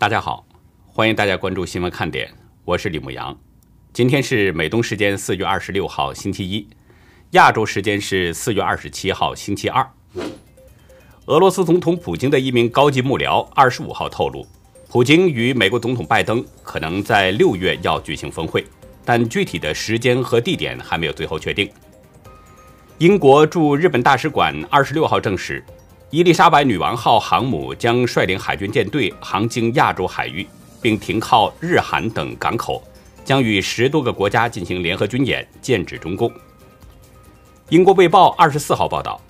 大家好，欢迎大家关注新闻看点，我是李牧阳。今天是美东时间四月二十六号星期一，亚洲时间是四月二十七号星期二。俄罗斯总统普京的一名高级幕僚二十五号透露，普京与美国总统拜登可能在六月要举行峰会，但具体的时间和地点还没有最后确定。英国驻日本大使馆二十六号证实。伊丽莎白女王号航母将率领海军舰队航经亚洲海域，并停靠日韩等港口，将与十多个国家进行联合军演，剑指中共。英国《卫报》二十四号报道，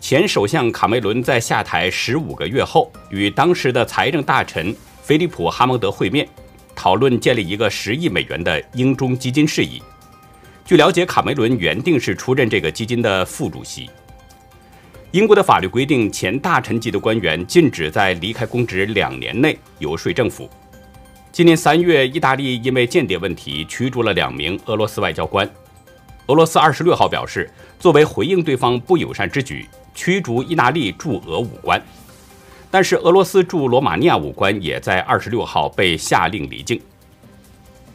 前首相卡梅伦在下台十五个月后，与当时的财政大臣菲利普·哈蒙德会面，讨论建立一个十亿美元的英中基金事宜。据了解，卡梅伦原定是出任这个基金的副主席。英国的法律规定，前大臣级的官员禁止在离开公职两年内游说政府。今年三月，意大利因为间谍问题驱逐了两名俄罗斯外交官。俄罗斯二十六号表示，作为回应对方不友善之举，驱逐意大利驻俄武官。但是，俄罗斯驻罗马尼亚武官也在二十六号被下令离境。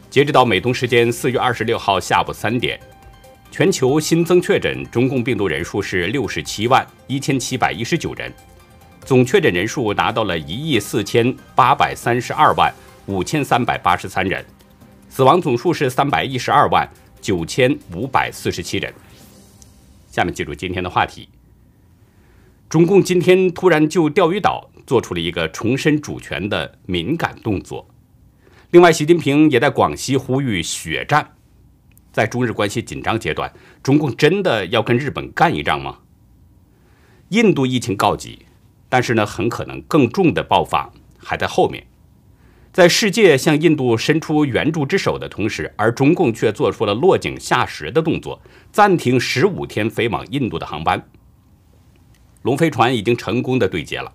截止到美东时间四月二十六号下午三点。全球新增确诊中共病毒人数是六十七万一千七百一十九人，总确诊人数达到了一亿四千八百三十二万五千三百八十三人，死亡总数是三百一十二万九千五百四十七人。下面进入今天的话题。中共今天突然就钓鱼岛做出了一个重申主权的敏感动作，另外，习近平也在广西呼吁血战。在中日关系紧张阶段，中共真的要跟日本干一仗吗？印度疫情告急，但是呢，很可能更重的爆发还在后面。在世界向印度伸出援助之手的同时，而中共却做出了落井下石的动作，暂停十五天飞往印度的航班。龙飞船已经成功的对接了，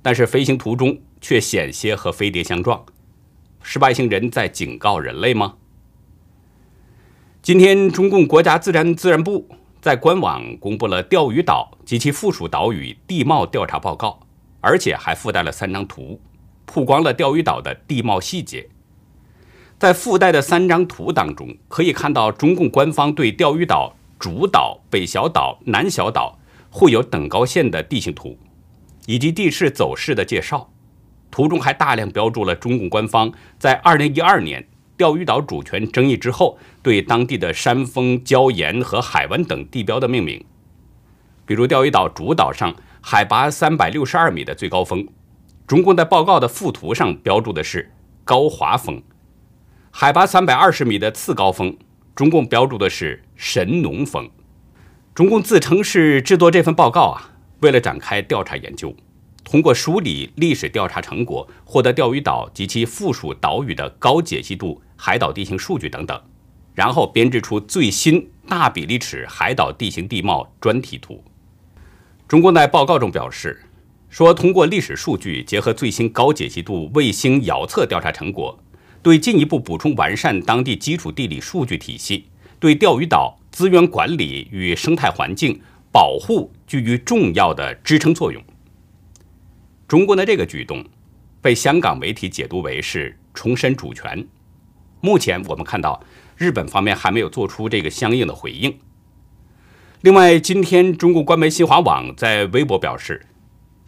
但是飞行途中却险些和飞碟相撞，是外星人在警告人类吗？今天，中共国家自然资源部在官网公布了钓鱼岛及其附属岛屿地貌调查报告，而且还附带了三张图，曝光了钓鱼岛的地貌细节。在附带的三张图当中，可以看到中共官方对钓鱼岛主岛、北小岛、南小岛绘有等高线的地形图，以及地势走势的介绍。图中还大量标注了中共官方在二零一二年。钓鱼岛主权争议之后，对当地的山峰、礁岩和海湾等地标的命名，比如钓鱼岛主岛上海拔三百六十二米的最高峰，中共在报告的附图上标注的是高华峰；海拔三百二十米的次高峰，中共标注的是神农峰。中共自称是制作这份报告啊，为了展开调查研究。通过梳理历史调查成果，获得钓鱼岛及其附属岛屿的高解析度海岛地形数据等等，然后编制出最新大比例尺海岛地形地貌专题图。中国在报告中表示，说通过历史数据结合最新高解析度卫星遥测调查成果，对进一步补充完善当地基础地理数据体系，对钓鱼岛资源管理与生态环境保护具有重要的支撑作用。中国的这个举动，被香港媒体解读为是重申主权。目前我们看到，日本方面还没有做出这个相应的回应。另外，今天中国官媒新华网在微博表示，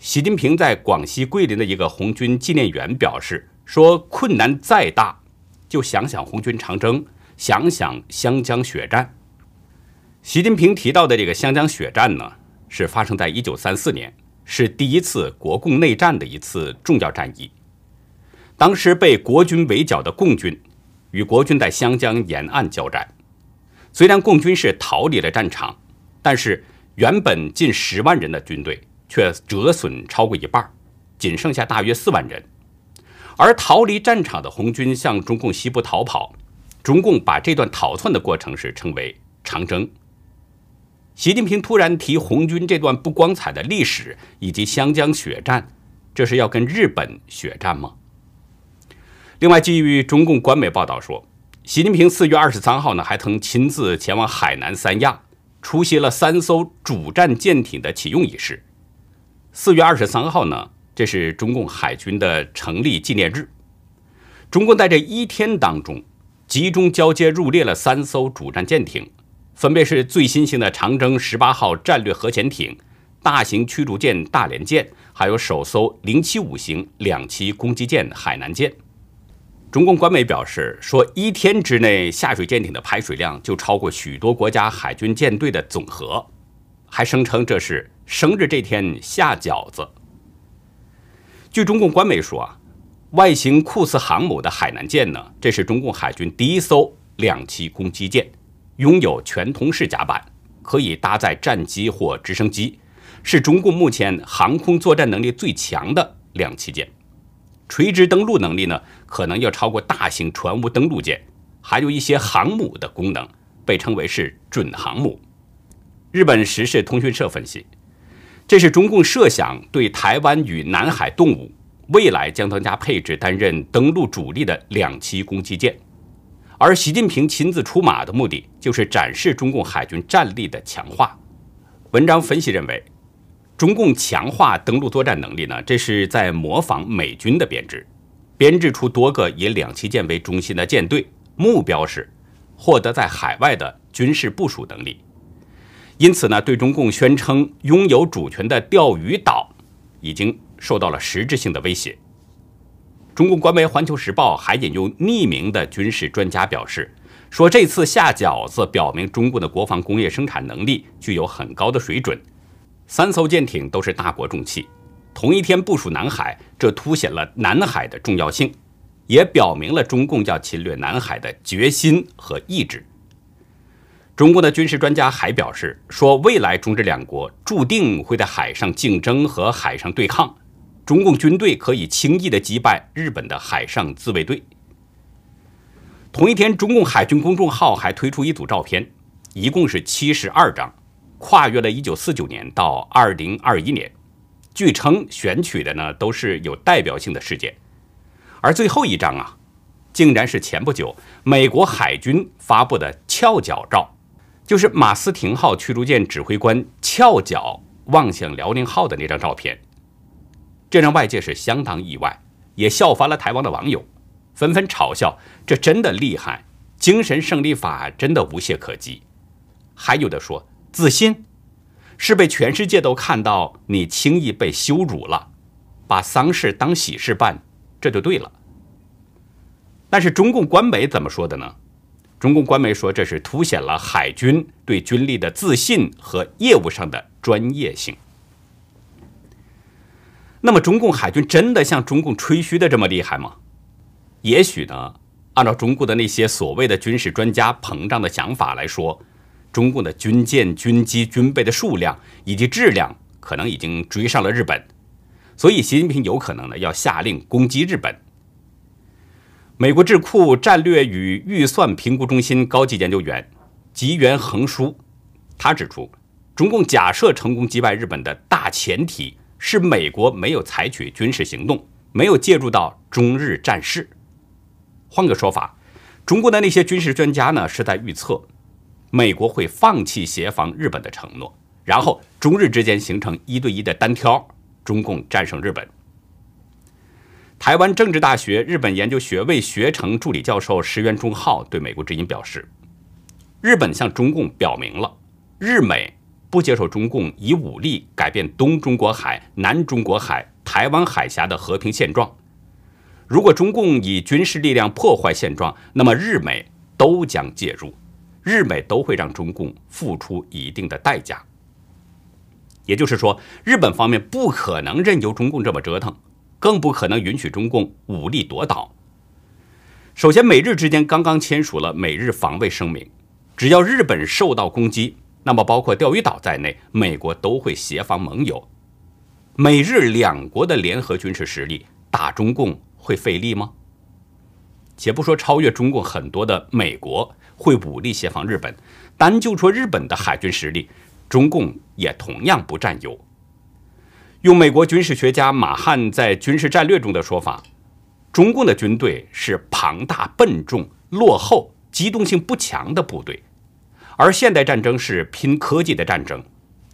习近平在广西桂林的一个红军纪念园表示说：“困难再大，就想想红军长征，想想湘江血战。”习近平提到的这个湘江血战呢，是发生在一九三四年。是第一次国共内战的一次重要战役。当时被国军围剿的共军，与国军在湘江沿岸交战。虽然共军是逃离了战场，但是原本近十万人的军队却折损超过一半，仅剩下大约四万人。而逃离战场的红军向中共西部逃跑，中共把这段逃窜的过程是称为长征。习近平突然提红军这段不光彩的历史以及湘江血战，这是要跟日本血战吗？另外，基于中共官媒报道说，习近平四月二十三号呢，还曾亲自前往海南三亚，出席了三艘主战舰艇的启用仪式。四月二十三号呢，这是中共海军的成立纪念日。中共在这一天当中，集中交接入列了三艘主战舰艇，分别是最新型的长征十八号战略核潜艇、大型驱逐舰大连舰，还有首艘零七五型两栖攻击舰海南舰。中共官媒表示说，一天之内下水舰艇的排水量就超过许多国家海军舰队的总和，还声称这是生日这天下饺子。据中共官媒说啊，外形酷似航母的海南舰呢，这是中共海军第一艘两栖攻击舰，拥有全通式甲板，可以搭载战机或直升机，是中共目前航空作战能力最强的两栖舰。垂直登陆能力呢，可能要超过大型船坞登陆舰，还有一些航母的功能，被称为是准航母。日本时事通讯社分析，这是中共设想对台湾与南海动武未来将增加配置，担任登陆主力的两栖攻击舰。而习近平亲自出马的目的，就是展示中共海军战力的强化。文章分析认为。中共强化登陆作战能力呢？这是在模仿美军的编制，编制出多个以两栖舰为中心的舰队，目标是获得在海外的军事部署能力。因此呢，对中共宣称拥有主权的钓鱼岛，已经受到了实质性的威胁。中共官媒《环球时报》还引用匿名的军事专家表示，说这次下饺子表明中共的国防工业生产能力具有很高的水准。三艘舰艇都是大国重器，同一天部署南海，这凸显了南海的重要性，也表明了中共要侵略南海的决心和意志。中共的军事专家还表示，说未来中日两国注定会在海上竞争和海上对抗，中共军队可以轻易的击败日本的海上自卫队。同一天，中共海军公众号还推出一组照片，一共是七十二张。跨越了1949年到2021年，据称选取的呢都是有代表性的事件，而最后一张啊，竟然是前不久美国海军发布的翘脚照，就是马斯廷号驱逐舰指挥官翘脚望向辽宁号的那张照片，这让外界是相当意外，也笑翻了台湾的网友，纷纷嘲笑这真的厉害，精神胜利法真的无懈可击，还有的说。自信是被全世界都看到你轻易被羞辱了，把丧事当喜事办，这就对了。但是中共官媒怎么说的呢？中共官媒说这是凸显了海军对军力的自信和业务上的专业性。那么中共海军真的像中共吹嘘的这么厉害吗？也许呢，按照中共的那些所谓的军事专家膨胀的想法来说。中共的军舰、军机、军备的数量以及质量可能已经追上了日本，所以习近平有可能呢要下令攻击日本。美国智库战略与预算评估中心高级研究员吉原恒书，他指出，中共假设成功击败日本的大前提是美国没有采取军事行动，没有介入到中日战事。换个说法，中国的那些军事专家呢是在预测。美国会放弃协防日本的承诺，然后中日之间形成一对一的单挑，中共战胜日本。台湾政治大学日本研究学位学程助理教授石原忠浩对美国之音表示：“日本向中共表明了，日美不接受中共以武力改变东中国海、南中国海、台湾海峡的和平现状。如果中共以军事力量破坏现状，那么日美都将介入。”日美都会让中共付出一定的代价，也就是说，日本方面不可能任由中共这么折腾，更不可能允许中共武力夺岛。首先，美日之间刚刚签署了美日防卫声明，只要日本受到攻击，那么包括钓鱼岛在内，美国都会协防盟友。美日两国的联合军事实力打中共会费力吗？且不说超越中共很多的美国。会武力协防日本，单就说日本的海军实力，中共也同样不占优。用美国军事学家马汉在军事战略中的说法，中共的军队是庞大、笨重、落后、机动性不强的部队，而现代战争是拼科技的战争，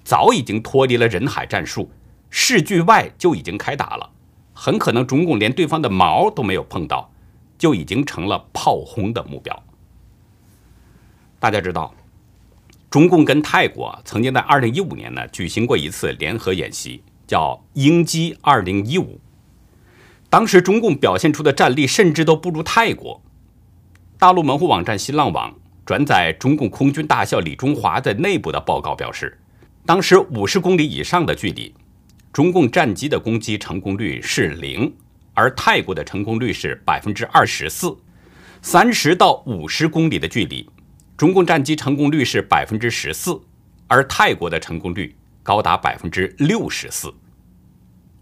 早已经脱离了人海战术，市距外就已经开打了，很可能中共连对方的毛都没有碰到，就已经成了炮轰的目标。大家知道，中共跟泰国曾经在二零一五年呢举行过一次联合演习，叫“鹰击二零一五”。当时中共表现出的战力甚至都不如泰国。大陆门户网站新浪网转载中共空军大校李中华在内部的报告表示，当时五十公里以上的距离，中共战机的攻击成功率是零，而泰国的成功率是百分之二十四。三十到五十公里的距离。中共战机成功率是百分之十四，而泰国的成功率高达百分之六十四。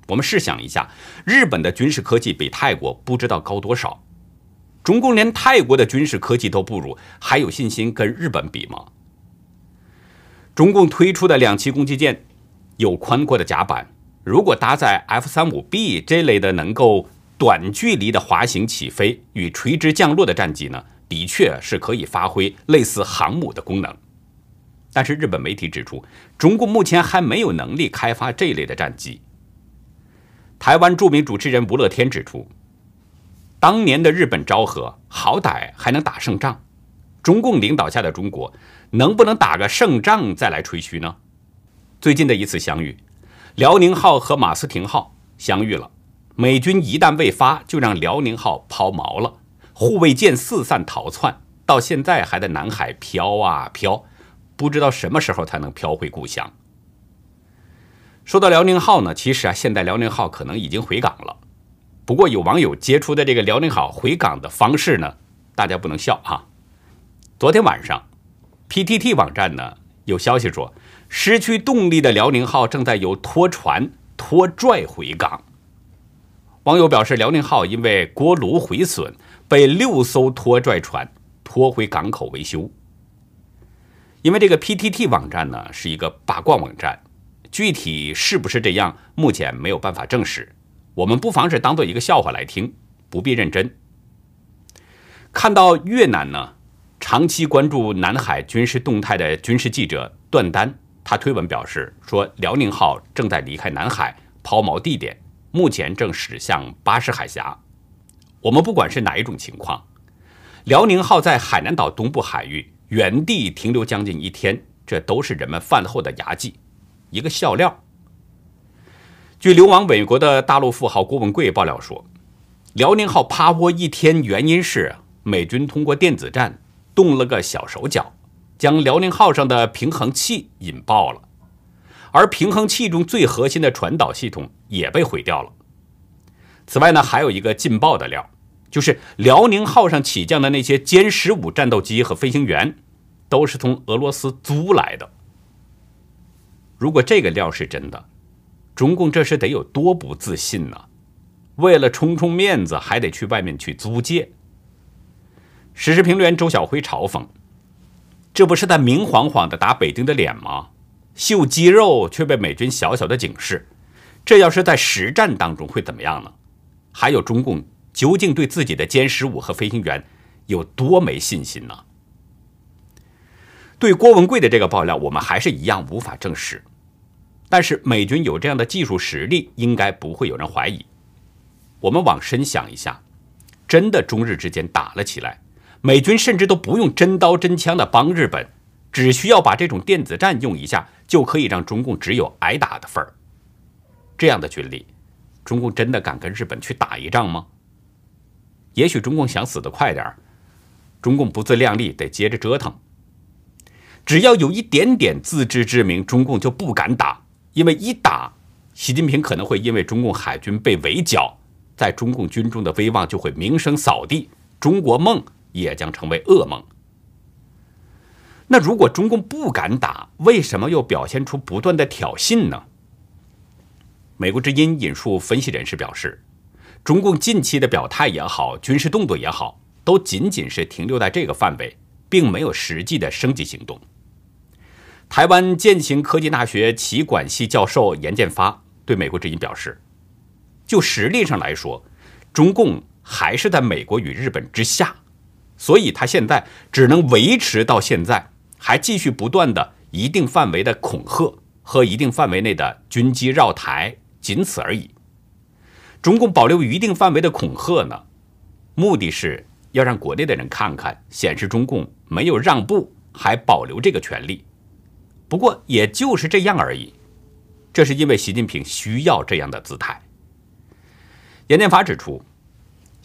我们试想一下，日本的军事科技比泰国不知道高多少，中共连泰国的军事科技都不如，还有信心跟日本比吗？中共推出的两栖攻击舰有宽阔的甲板，如果搭载 F 三五 B 这类的能够短距离的滑行起飞与垂直降落的战机呢？的确是可以发挥类似航母的功能，但是日本媒体指出，中共目前还没有能力开发这类的战机。台湾著名主持人吴乐天指出，当年的日本昭和好歹还能打胜仗，中共领导下的中国能不能打个胜仗再来吹嘘呢？最近的一次相遇，辽宁号和马斯廷号相遇了，美军一旦未发，就让辽宁号抛锚了。护卫舰四散逃窜，到现在还在南海飘啊飘，不知道什么时候才能飘回故乡。说到辽宁号呢，其实啊，现在辽宁号可能已经回港了。不过有网友揭出的这个辽宁号回港的方式呢，大家不能笑啊。昨天晚上，PTT 网站呢有消息说，失去动力的辽宁号正在由拖船拖拽回港。网友表示，辽宁号因为锅炉毁损。被六艘拖拽船拖回港口维修。因为这个 PTT 网站呢是一个八卦网站，具体是不是这样，目前没有办法证实。我们不妨是当做一个笑话来听，不必认真。看到越南呢，长期关注南海军事动态的军事记者段丹，他推文表示说，辽宁号正在离开南海抛锚地点，目前正驶向巴士海峡。我们不管是哪一种情况，辽宁号在海南岛东部海域原地停留将近一天，这都是人们饭后的牙祭，一个笑料。据流亡美国的大陆富豪郭文贵爆料说，辽宁号趴窝一天，原因是美军通过电子战动了个小手脚，将辽宁号上的平衡器引爆了，而平衡器中最核心的传导系统也被毁掉了。此外呢，还有一个劲爆的料，就是辽宁号上起降的那些歼十五战斗机和飞行员，都是从俄罗斯租来的。如果这个料是真的，中共这是得有多不自信呢？为了充充面子，还得去外面去租借。时事评论员周晓辉嘲讽：“这不是在明晃晃的打北京的脸吗？秀肌肉却被美军小小的警示，这要是在实战当中会怎么样呢？”还有中共究竟对自己的歼十五和飞行员有多没信心呢？对郭文贵的这个爆料，我们还是一样无法证实。但是美军有这样的技术实力，应该不会有人怀疑。我们往深想一下，真的中日之间打了起来，美军甚至都不用真刀真枪的帮日本，只需要把这种电子战用一下，就可以让中共只有挨打的份儿。这样的军力。中共真的敢跟日本去打一仗吗？也许中共想死得快点儿，中共不自量力，得接着折腾。只要有一点点自知之明，中共就不敢打，因为一打，习近平可能会因为中共海军被围剿，在中共军中的威望就会名声扫地，中国梦也将成为噩梦。那如果中共不敢打，为什么又表现出不断的挑衅呢？美国之音引述分析人士表示，中共近期的表态也好，军事动作也好，都仅仅是停留在这个范围，并没有实际的升级行动。台湾建行科技大学企管系教授严建发对美国之音表示，就实力上来说，中共还是在美国与日本之下，所以他现在只能维持到现在，还继续不断的一定范围的恐吓和一定范围内的军机绕台，仅此而已。中共保留一定范围的恐吓呢，目的是要让国内的人看看，显示中共没有让步，还保留这个权利。不过也就是这样而已。这是因为习近平需要这样的姿态。严建发指出，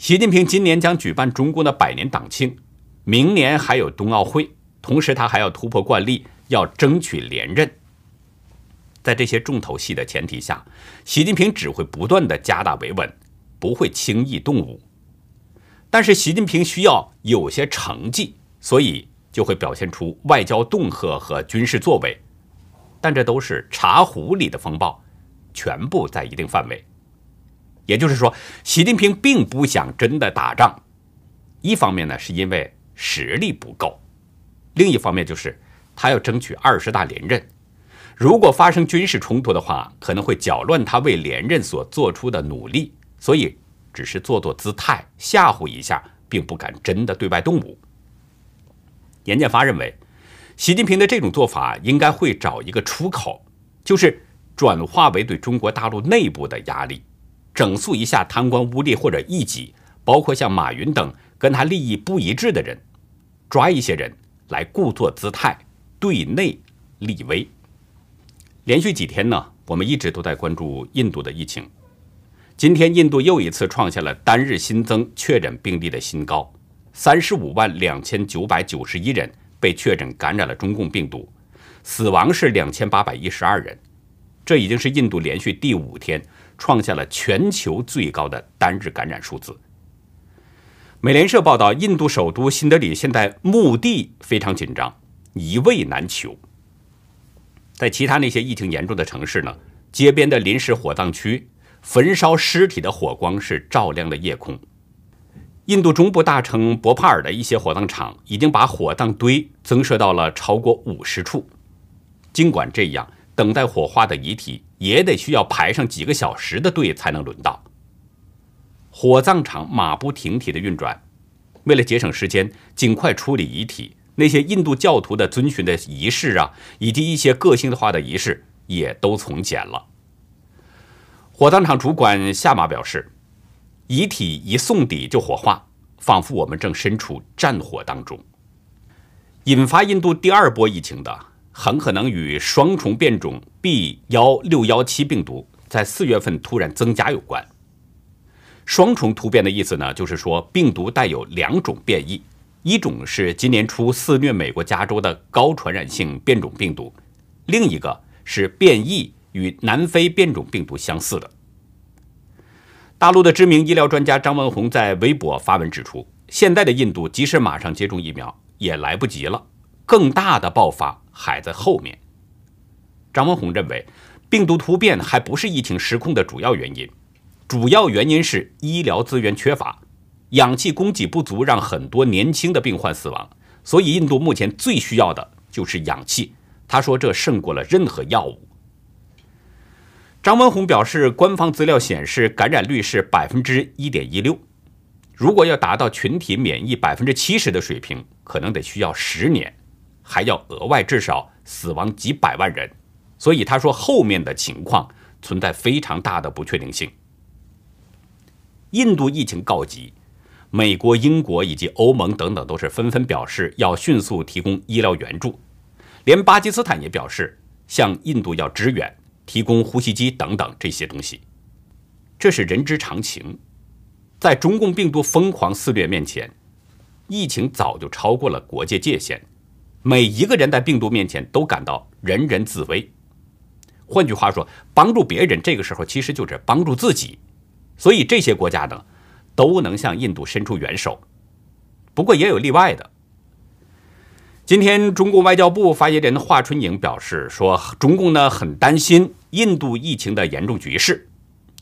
习近平今年将举办中共的百年党庆，明年还有冬奥会，同时他还要突破惯例，要争取连任。在这些重头戏的前提下，习近平只会不断的加大维稳，不会轻易动武。但是习近平需要有些成绩，所以就会表现出外交恫吓和军事作为。但这都是茶壶里的风暴，全部在一定范围。也就是说，习近平并不想真的打仗。一方面呢，是因为实力不够；另一方面就是他要争取二十大连任。如果发生军事冲突的话，可能会搅乱他为连任所做出的努力，所以只是做做姿态，吓唬一下，并不敢真的对外动武。严建发认为，习近平的这种做法应该会找一个出口，就是转化为对中国大陆内部的压力，整肃一下贪官污吏或者异己，包括像马云等跟他利益不一致的人，抓一些人来故作姿态，对内立威。连续几天呢，我们一直都在关注印度的疫情。今天，印度又一次创下了单日新增确诊病例的新高，三十五万两千九百九十一人被确诊感染了中共病毒，死亡是两千八百一十二人。这已经是印度连续第五天创下了全球最高的单日感染数字。美联社报道，印度首都新德里现在墓地非常紧张，一位难求。在其他那些疫情严重的城市呢，街边的临时火葬区，焚烧尸体的火光是照亮了夜空。印度中部大城博帕尔的一些火葬场已经把火葬堆增设到了超过五十处。尽管这样，等待火化的遗体也得需要排上几个小时的队才能轮到。火葬场马不停蹄的运转，为了节省时间，尽快处理遗体。那些印度教徒的遵循的仪式啊，以及一些个性化的仪式也都从简了。火葬场主管夏马表示，遗体一送抵就火化，仿佛我们正身处战火当中。引发印度第二波疫情的，很可能与双重变种 B 幺六幺七病毒在四月份突然增加有关。双重突变的意思呢，就是说病毒带有两种变异。一种是今年初肆虐美国加州的高传染性变种病毒，另一个是变异与南非变种病毒相似的。大陆的知名医疗专家张文宏在微博发文指出，现在的印度即使马上接种疫苗也来不及了，更大的爆发还在后面。张文宏认为，病毒突变还不是疫情失控的主要原因，主要原因是医疗资源缺乏。氧气供给不足，让很多年轻的病患死亡。所以，印度目前最需要的就是氧气。他说，这胜过了任何药物。张文宏表示，官方资料显示，感染率是百分之一点一六。如果要达到群体免疫百分之七十的水平，可能得需要十年，还要额外至少死亡几百万人。所以，他说后面的情况存在非常大的不确定性。印度疫情告急。美国、英国以及欧盟等等都是纷纷表示要迅速提供医疗援助，连巴基斯坦也表示向印度要支援，提供呼吸机等等这些东西。这是人之常情，在中共病毒疯狂肆虐面前，疫情早就超过了国界界限，每一个人在病毒面前都感到人人自危。换句话说，帮助别人这个时候其实就是帮助自己，所以这些国家呢。都能向印度伸出援手，不过也有例外的。今天，中共外交部发言人华春莹表示说，中共呢很担心印度疫情的严重局势。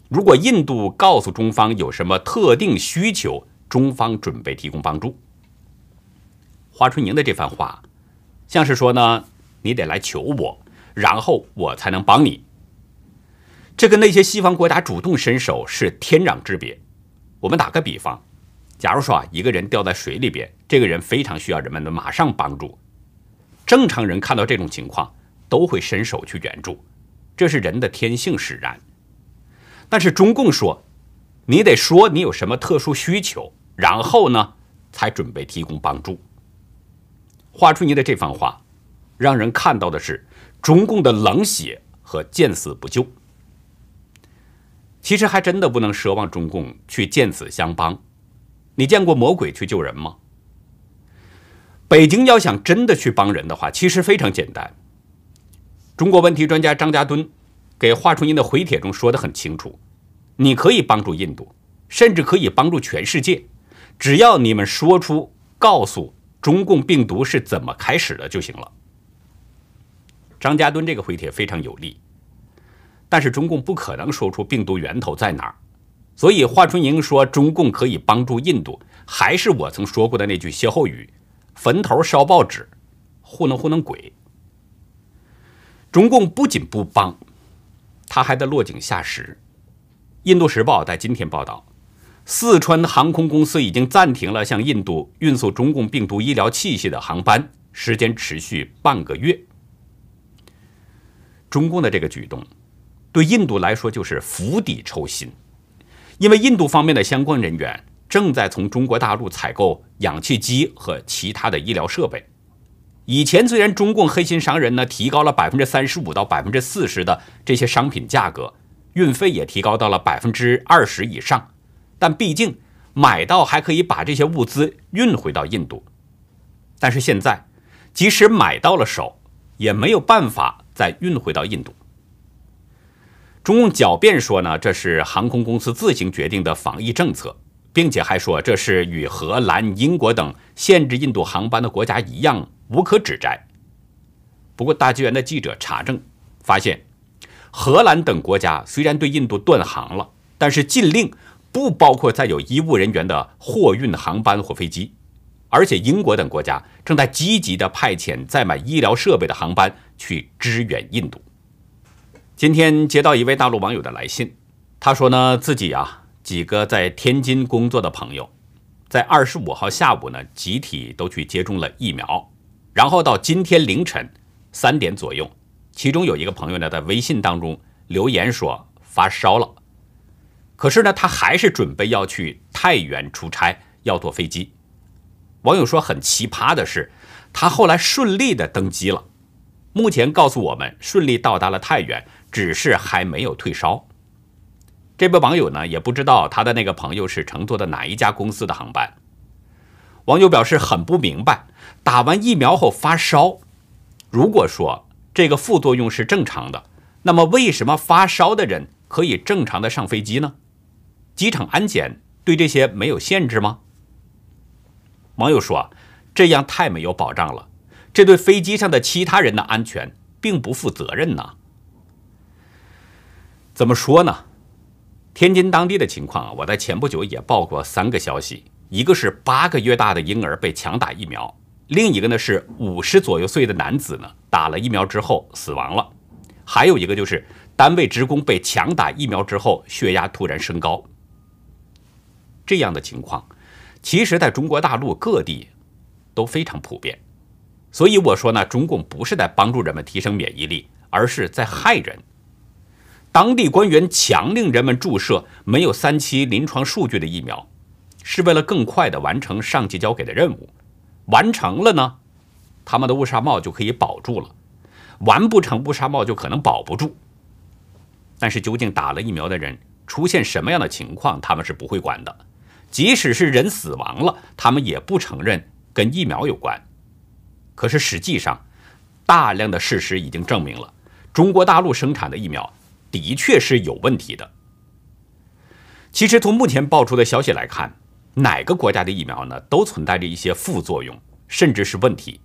如果印度告诉中方有什么特定需求，中方准备提供帮助。华春莹的这番话，像是说呢，你得来求我，然后我才能帮你。这跟那些西方国家主动伸手是天壤之别。我们打个比方，假如说啊，一个人掉在水里边，这个人非常需要人们的马上帮助。正常人看到这种情况，都会伸手去援助，这是人的天性使然。但是中共说，你得说你有什么特殊需求，然后呢，才准备提供帮助。华春莹的这番话，让人看到的是中共的冷血和见死不救。其实还真的不能奢望中共去见死相帮。你见过魔鬼去救人吗？北京要想真的去帮人的话，其实非常简单。中国问题专家张家墩给华春莹的回帖中说的很清楚：你可以帮助印度，甚至可以帮助全世界，只要你们说出、告诉中共病毒是怎么开始的就行了。张家墩这个回帖非常有力。但是中共不可能说出病毒源头在哪儿，所以华春莹说中共可以帮助印度，还是我曾说过的那句歇后语：坟头烧报纸，糊弄糊弄鬼。中共不仅不帮，他还得落井下石。印度时报在今天报道，四川航空公司已经暂停了向印度运送中共病毒医疗器械的航班，时间持续半个月。中共的这个举动。对印度来说就是釜底抽薪，因为印度方面的相关人员正在从中国大陆采购氧气机和其他的医疗设备。以前虽然中共黑心商人呢提高了百分之三十五到百分之四十的这些商品价格，运费也提高到了百分之二十以上，但毕竟买到还可以把这些物资运回到印度。但是现在，即使买到了手，也没有办法再运回到印度。中共狡辩说呢，这是航空公司自行决定的防疫政策，并且还说这是与荷兰、英国等限制印度航班的国家一样无可指摘。不过，大纪元的记者查证发现，荷兰等国家虽然对印度断航了，但是禁令不包括载有医务人员的货运航班或飞机，而且英国等国家正在积极的派遣载满医疗设备的航班去支援印度。今天接到一位大陆网友的来信，他说呢，自己啊几个在天津工作的朋友，在二十五号下午呢集体都去接种了疫苗，然后到今天凌晨三点左右，其中有一个朋友呢在微信当中留言说发烧了，可是呢他还是准备要去太原出差，要坐飞机。网友说很奇葩的是，他后来顺利的登机了，目前告诉我们顺利到达了太原。只是还没有退烧。这位网友呢，也不知道他的那个朋友是乘坐的哪一家公司的航班。网友表示很不明白，打完疫苗后发烧，如果说这个副作用是正常的，那么为什么发烧的人可以正常的上飞机呢？机场安检对这些没有限制吗？网友说，这样太没有保障了，这对飞机上的其他人的安全并不负责任呢。怎么说呢？天津当地的情况啊，我在前不久也报过三个消息：一个是八个月大的婴儿被强打疫苗，另一个呢是五十左右岁的男子呢打了疫苗之后死亡了，还有一个就是单位职工被强打疫苗之后血压突然升高。这样的情况，其实在中国大陆各地都非常普遍。所以我说呢，中共不是在帮助人们提升免疫力，而是在害人。当地官员强令人们注射没有三期临床数据的疫苗，是为了更快地完成上级交给的任务。完成了呢，他们的乌纱帽就可以保住了；完不成，乌纱帽就可能保不住。但是，究竟打了疫苗的人出现什么样的情况，他们是不会管的。即使是人死亡了，他们也不承认跟疫苗有关。可是，实际上，大量的事实已经证明了，中国大陆生产的疫苗。的确是有问题的。其实从目前爆出的消息来看，哪个国家的疫苗呢，都存在着一些副作用，甚至是问题。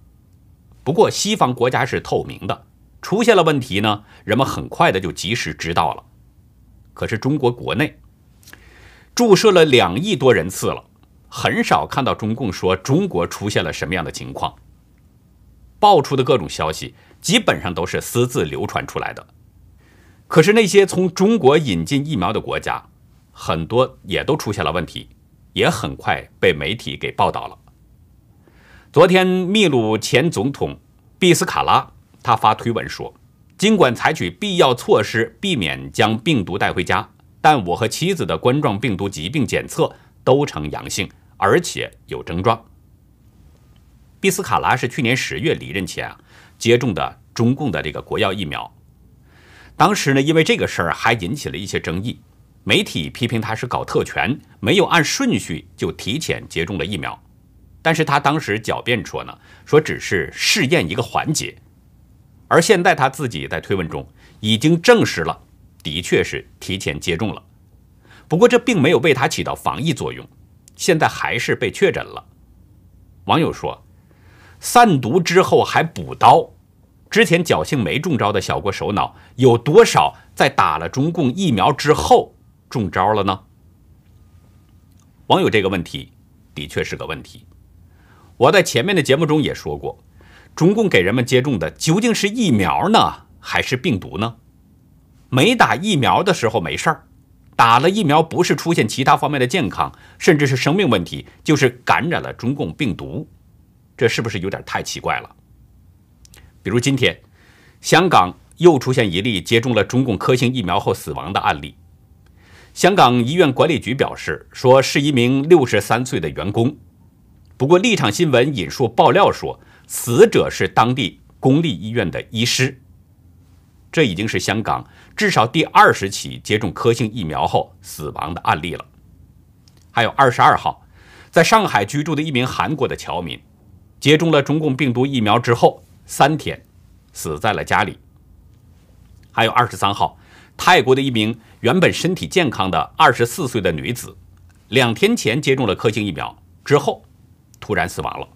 不过西方国家是透明的，出现了问题呢，人们很快的就及时知道了。可是中国国内注射了两亿多人次了，很少看到中共说中国出现了什么样的情况。爆出的各种消息基本上都是私自流传出来的。可是那些从中国引进疫苗的国家，很多也都出现了问题，也很快被媒体给报道了。昨天，秘鲁前总统毕斯卡拉他发推文说：“尽管采取必要措施避免将病毒带回家，但我和妻子的冠状病毒疾病检测都呈阳性，而且有症状。”毕斯卡拉是去年十月离任前啊接种的中共的这个国药疫苗，当时呢，因为这个事儿还引起了一些争议。媒体批评他是搞特权，没有按顺序就提前接种了疫苗。但是他当时狡辩说呢，说只是试验一个环节。而现在他自己在推文中已经证实了，的确是提前接种了。不过这并没有为他起到防疫作用，现在还是被确诊了。网友说，散毒之后还补刀，之前侥幸没中招的小国首脑，有多少在打了中共疫苗之后？中招了呢？网友这个问题的确是个问题。我在前面的节目中也说过，中共给人们接种的究竟是疫苗呢，还是病毒呢？没打疫苗的时候没事儿，打了疫苗不是出现其他方面的健康，甚至是生命问题，就是感染了中共病毒，这是不是有点太奇怪了？比如今天，香港又出现一例接种了中共科兴疫苗后死亡的案例。香港医院管理局表示，说是一名六十三岁的员工。不过，立场新闻引述爆料说，死者是当地公立医院的医师。这已经是香港至少第二十起接种科兴疫苗后死亡的案例了。还有二十二号，在上海居住的一名韩国的侨民，接种了中共病毒疫苗之后三天，死在了家里。还有二十三号。泰国的一名原本身体健康的二十四岁的女子，两天前接种了科兴疫苗之后，突然死亡了。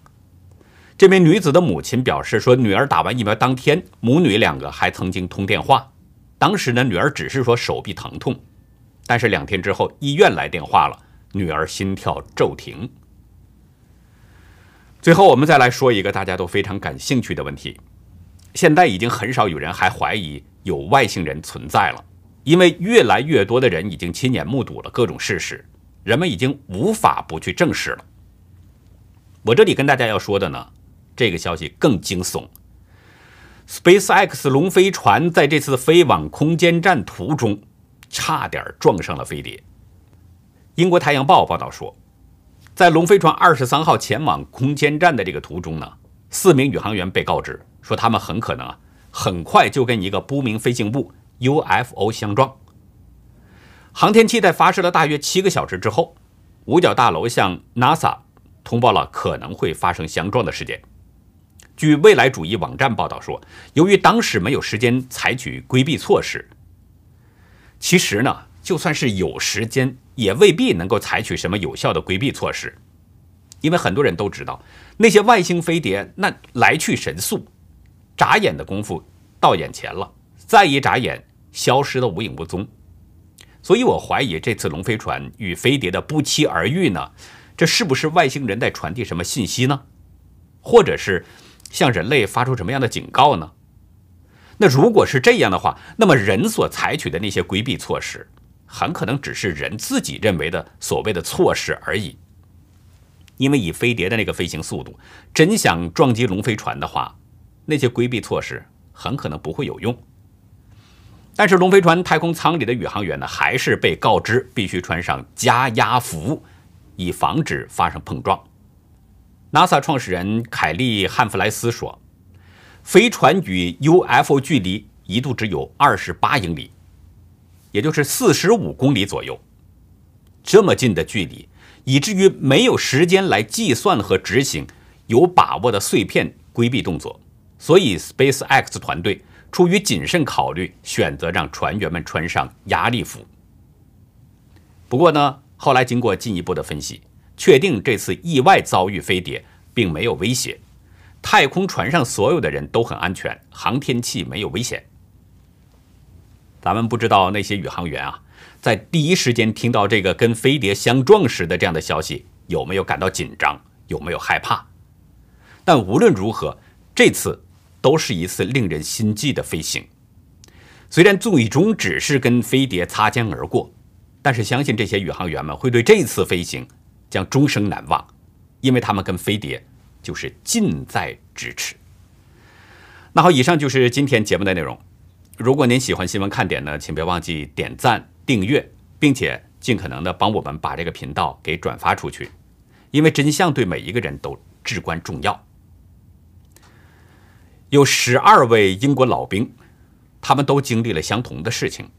这名女子的母亲表示说，女儿打完疫苗当天，母女两个还曾经通电话。当时呢，女儿只是说手臂疼痛，但是两天之后，医院来电话了，女儿心跳骤停。最后，我们再来说一个大家都非常感兴趣的问题：现在已经很少有人还怀疑有外星人存在了。因为越来越多的人已经亲眼目睹了各种事实，人们已经无法不去证实了。我这里跟大家要说的呢，这个消息更惊悚。SpaceX 龙飞船在这次飞往空间站途中，差点撞上了飞碟。英国《太阳报》报道说，在龙飞船二十三号前往空间站的这个途中呢，四名宇航员被告知说，他们很可能啊，很快就跟一个不明飞行物。UFO 相撞，航天器在发射了大约七个小时之后，五角大楼向 NASA 通报了可能会发生相撞的事件。据未来主义网站报道说，由于当时没有时间采取规避措施，其实呢，就算是有时间，也未必能够采取什么有效的规避措施，因为很多人都知道，那些外星飞碟那来去神速，眨眼的功夫到眼前了，再一眨眼。消失的无影无踪，所以我怀疑这次龙飞船与飞碟的不期而遇呢，这是不是外星人在传递什么信息呢？或者是向人类发出什么样的警告呢？那如果是这样的话，那么人所采取的那些规避措施，很可能只是人自己认为的所谓的措施而已。因为以飞碟的那个飞行速度，真想撞击龙飞船的话，那些规避措施很可能不会有用。但是龙飞船太空舱里的宇航员呢，还是被告知必须穿上加压服，以防止发生碰撞。NASA 创始人凯利·汉弗莱斯说：“飞船与 UFO 距离一度只有二十八英里，也就是四十五公里左右。这么近的距离，以至于没有时间来计算和执行有把握的碎片规避动作。所以，SpaceX 团队。”出于谨慎考虑，选择让船员们穿上压力服。不过呢，后来经过进一步的分析，确定这次意外遭遇飞碟并没有威胁，太空船上所有的人都很安全，航天器没有危险。咱们不知道那些宇航员啊，在第一时间听到这个跟飞碟相撞时的这样的消息，有没有感到紧张，有没有害怕？但无论如何，这次。都是一次令人心悸的飞行，虽然最终只是跟飞碟擦肩而过，但是相信这些宇航员们会对这次飞行将终生难忘，因为他们跟飞碟就是近在咫尺。那好，以上就是今天节目的内容。如果您喜欢新闻看点呢，请别忘记点赞、订阅，并且尽可能的帮我们把这个频道给转发出去，因为真相对每一个人都至关重要。有十二位英国老兵，他们都经历了相同的事情。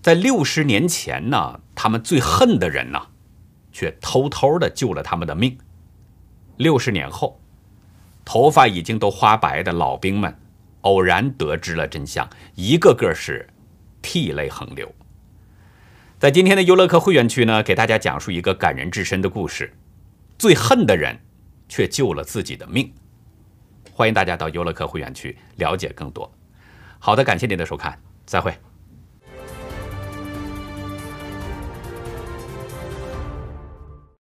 在六十年前呢，他们最恨的人呢，却偷偷的救了他们的命。六十年后。头发已经都花白的老兵们，偶然得知了真相，一个个是涕泪横流。在今天的优乐客会员区呢，给大家讲述一个感人至深的故事：最恨的人，却救了自己的命。欢迎大家到优乐客会员区了解更多。好的，感谢您的收看，再会。